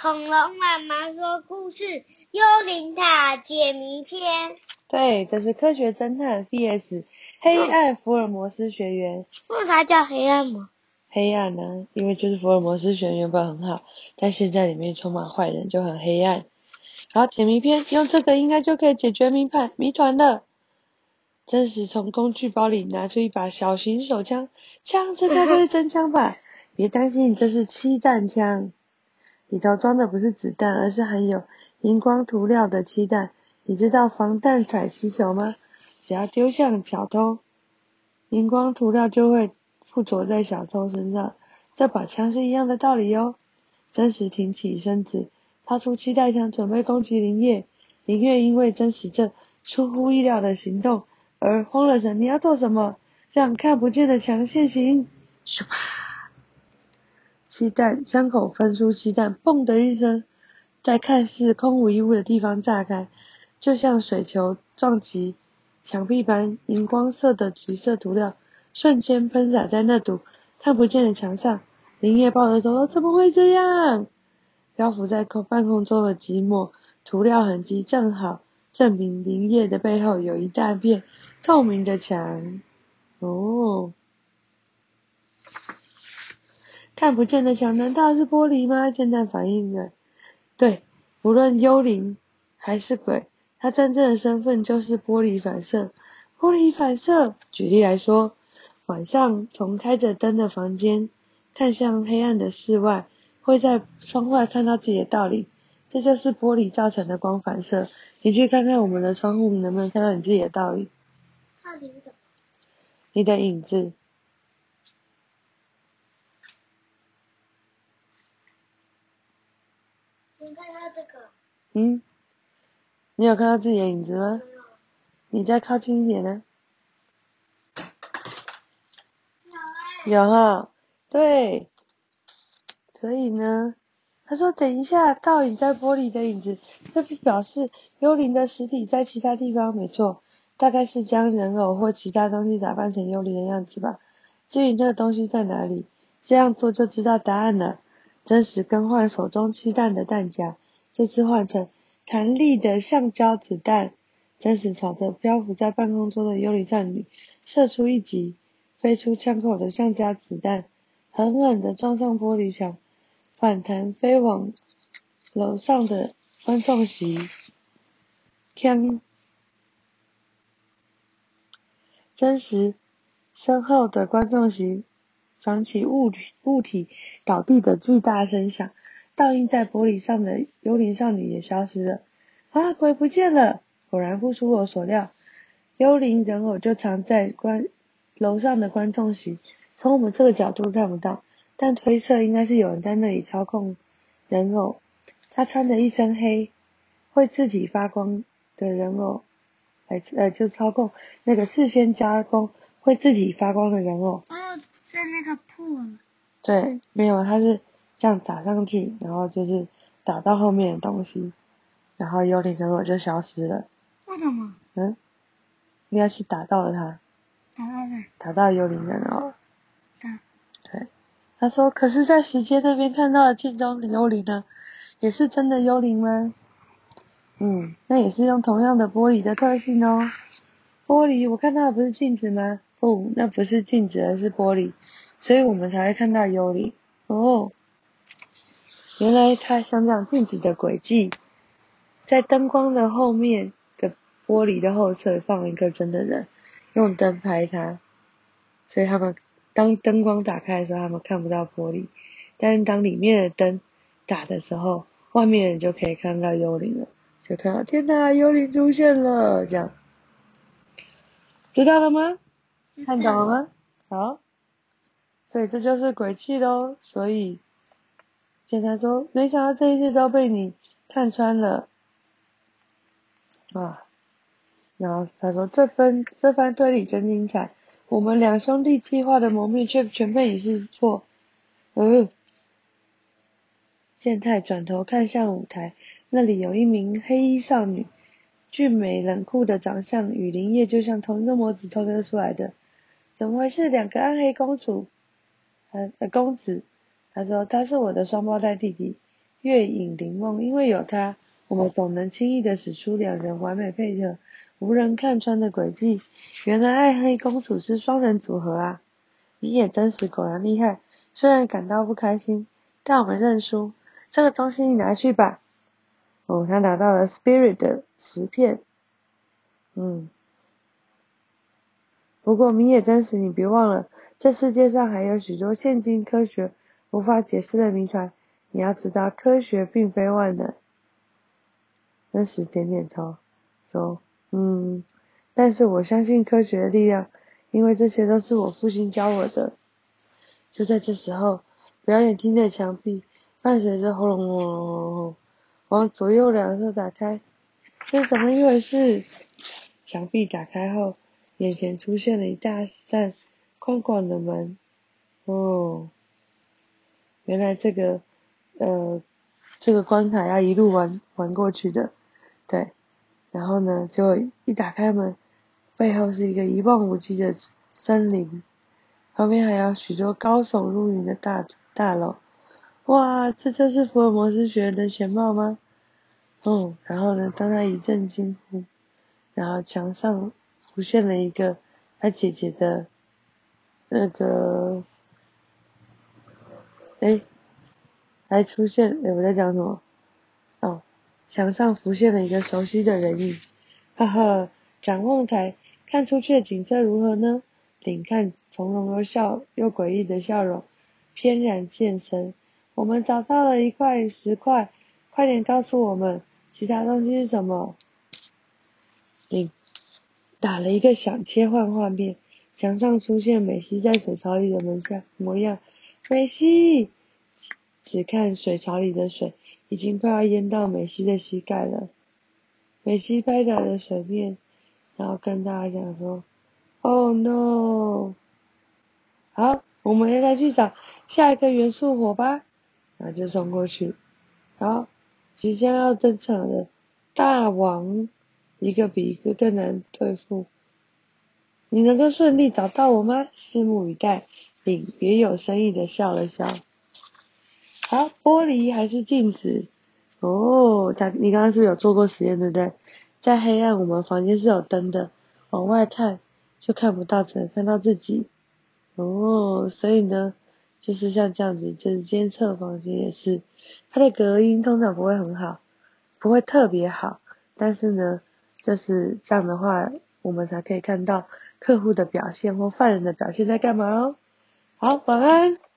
恐龙妈妈说故事《幽灵塔解谜篇》。对，这是科学侦探 VS 黑暗福尔摩斯学员。为啥叫黑暗吗？黑暗呢？因为就是福尔摩斯学员原本很好，但现在里面充满坏人，就很黑暗。然后解谜篇，用这个应该就可以解决谜判谜团了。真实从工具包里拿出一把小型手枪，枪这该不是真枪吧？别担心，这是气弹枪，里头装的不是子弹，而是含有荧光涂料的气弹。你知道防弹彩气球吗？只要丢向小偷，荧光涂料就会附着在小偷身上。这把枪是一样的道理哦。真实挺起身子，掏出气弹枪准备攻击林业。林月因为真实这出乎意料的行动而慌了神。你要做什么？让看不见的墙现形！咻啪！气弹枪口分出气弹，嘣的一声，在看似空无一物的地方炸开。就像水球撞击墙壁般，荧光色的橘色涂料瞬间喷洒在那堵看不见的墙上。林业抱着头，怎么会这样？漂浮在空半空中的寂寞涂料痕迹，正好证明林业的背后有一大片透明的墙。哦，看不见的墙，难道是玻璃吗？侦探反应了，对，无论幽灵还是鬼。他真正的身份就是玻璃反射。玻璃反射，举例来说，晚上从开着灯的房间看向黑暗的室外，会在窗外看到自己的倒影，这就是玻璃造成的光反射。你去看看我们的窗户，能不能看到你自己的倒影？倒影怎么？你的影子。你看到这个？嗯。你有看到自己的影子吗？你再靠近一点呢。有哈，对。所以呢，他说等一下，倒影在玻璃的影子，这不表示幽灵的实体在其他地方，没错，大概是将人偶或其他东西打扮成幽灵的样子吧。至于那个东西在哪里，这样做就知道答案了。真实更换手中气弹的弹夹，这次换成。弹力的橡胶子弹，真实朝着漂浮在半空中的幽灵少女射出一击，飞出枪口的橡胶子弹狠狠地撞上玻璃墙，反弹飞往楼上的观众席。枪，真实身后的观众席响起物体物体倒地的巨大声响。倒映在玻璃上的幽灵少女也消失了，啊，鬼不见了！果然不出我所料，幽灵人偶就藏在观楼上的观众席，从我们这个角度看不到，但推测应该是有人在那里操控人偶。他穿着一身黑，会自己发光的人偶，来呃就操控那个事先加工会自己发光的人偶。哦，在那个破了。对，没有，它是。这样打上去，然后就是打到后面的东西，然后幽灵人偶就消失了。为什么？嗯，应该是打到了他。打到谁？打到幽灵人哦。打。对。他说：“可是，在时间那边看到的镜中的幽灵呢，也是真的幽灵吗？”嗯，那也是用同样的玻璃的特性哦。玻璃，我看到的不是镜子吗？不，那不是镜子，而是玻璃，所以我们才会看到幽灵。哦。原来他想讲镜子的轨迹，在灯光的后面的玻璃的后侧放一个真的人，用灯拍他，所以他们当灯光打开的时候，他们看不到玻璃，但是当里面的灯打的时候，外面人就可以看到幽灵了，就看到天哪，幽灵出现了，这样，知道了吗？看懂了吗？好，所以这就是鬼气喽，所以。检察说：“没想到这一切都被你看穿了，啊！”然后他说：“这分这番推理真精彩，我们两兄弟计划的谋面却全被你识破。”嗯。健太转头看向舞台，那里有一名黑衣少女，俊美冷酷的长相与林叶就像同一个模子投射出来的，怎么回事？两个暗黑公主，呃，公子。他说他是我的双胞胎弟弟，月影灵梦，因为有他，我们总能轻易的使出两人完美配合、无人看穿的诡计。原来暗黑公主是双人组合啊！你也真实，果然厉害。虽然感到不开心，但我们认输。这个东西你拿去吧。哦，他拿到了 Spirit 的十片。嗯。不过米野真实，你别忘了，这世界上还有许多现今科学无法解释的谜团。你要知道，科学并非万能。真实点点头，说：“嗯，但是我相信科学的力量，因为这些都是我父亲教我的。”就在这时候，表演厅的墙壁伴随着轰隆轰隆轰隆，往左右两侧打开。这是怎么一回事？墙壁打开后，眼前出现了一大扇宽广的门。哦，原来这个。呃，这个关卡要一路玩玩过去的，对，然后呢，就一打开门，背后是一个一望无际的森林，旁边还有许多高耸入云的大大楼，哇，这就是福尔摩斯学院的全貌吗？哦，然后呢，当他一阵惊呼，然后墙上浮现了一个他姐姐的那个，哎。还出现，哎，我在讲什么？哦，墙上浮现了一个熟悉的人影，呵呵，展望台看出去的景色如何呢？领看从容又笑又诡异的笑容翩然现身。我们找到了一块石块，快点告诉我们，其他东西是什么？领打了一个响，切换画面，墙上出现美西在水槽里的门下模样，美西。只看水槽里的水，已经快要淹到美西的膝盖了。美西拍打着水面，然后跟大家讲说：“Oh no！” 好，我们再去找下一个元素火吧。然后就冲过去。好，即将要登场的大王，一个比一个更难对付。你能够顺利找到我吗？拭目以待。你别有深意的笑了笑。好，玻璃还是镜子？哦，他你刚刚是不是有做过实验，对不对？在黑暗，我们房间是有灯的，往外看就看不到，只能看到自己。哦，所以呢，就是像这样子，就是监测房间也是，它的隔音通常不会很好，不会特别好，但是呢，就是这样的话，我们才可以看到客户的表现或犯人的表现在干嘛哦。好，晚安。